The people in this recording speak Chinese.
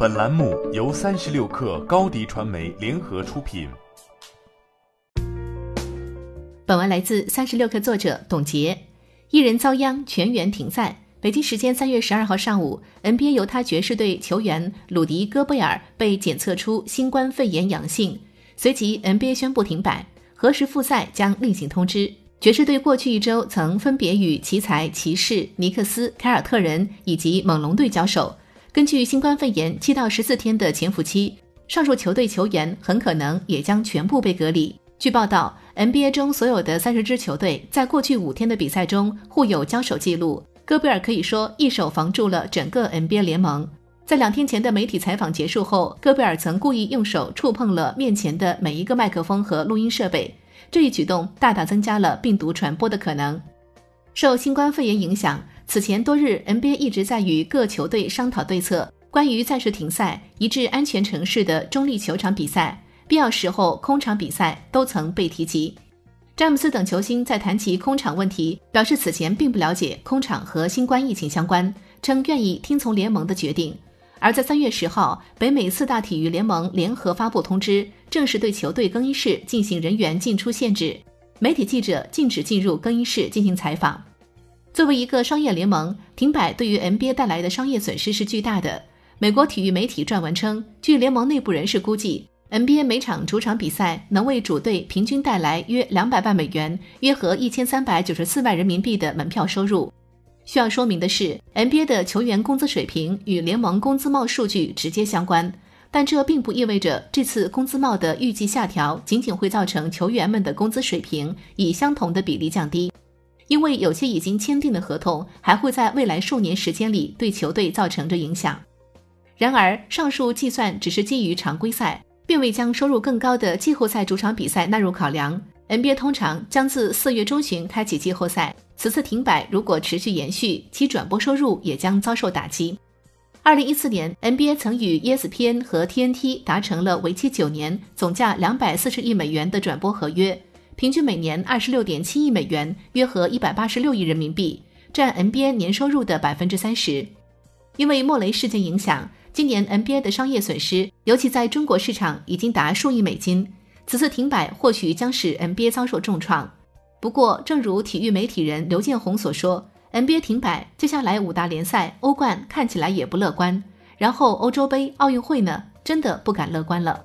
本栏目由三十六氪高低传媒联合出品。本文来自三十六氪作者董洁。一人遭殃，全员停赛。北京时间三月十二号上午，NBA 犹他爵士队球员鲁迪·戈贝尔被检测出新冠肺炎阳性，随即 NBA 宣布停摆，何时复赛将另行通知。爵士队过去一周曾分别与奇才、骑士、尼克斯、凯尔特人以及猛龙队交手。根据新冠肺炎七到十四天的潜伏期，上述球队球员很可能也将全部被隔离。据报道，NBA 中所有的三十支球队在过去五天的比赛中互有交手记录。戈贝尔可以说一手防住了整个 NBA 联盟。在两天前的媒体采访结束后，戈贝尔曾故意用手触碰了面前的每一个麦克风和录音设备。这一举动大大增加了病毒传播的可能。受新冠肺炎影响，此前多日 NBA 一直在与各球队商讨对策，关于暂时停赛、移至安全城市的中立球场比赛、必要时候空场比赛都曾被提及。詹姆斯等球星在谈及空场问题，表示此前并不了解空场和新冠疫情相关，称愿意听从联盟的决定。而在三月十号，北美四大体育联盟联合发布通知，正式对球队更衣室进行人员进出限制，媒体记者禁止进入更衣室进行采访。作为一个商业联盟，停摆对于 NBA 带来的商业损失是巨大的。美国体育媒体撰文称，据联盟内部人士估计，NBA 每场主场比赛能为主队平均带来约两百万美元，约合一千三百九十四万人民币的门票收入。需要说明的是，NBA 的球员工资水平与联盟工资帽数据直接相关，但这并不意味着这次工资帽的预计下调仅仅会造成球员们的工资水平以相同的比例降低，因为有些已经签订的合同还会在未来数年时间里对球队造成着影响。然而，上述计算只是基于常规赛，并未将收入更高的季后赛主场比赛纳入考量。NBA 通常将自四月中旬开启季后赛。此次停摆如果持续延续，其转播收入也将遭受打击。二零一四年，NBA 曾与 ESPN 和 TNT 达成了为期九年、总价两百四十亿美元的转播合约，平均每年二十六点七亿美元，约合一百八十六亿人民币，占 NBA 年收入的百分之三十。因为莫雷事件影响，今年 NBA 的商业损失，尤其在中国市场，已经达数亿美金。此次停摆或许将使 NBA 遭受重创。不过，正如体育媒体人刘建宏所说，NBA 停摆，接下来五大联赛、欧冠看起来也不乐观。然后欧洲杯、奥运会呢，真的不敢乐观了。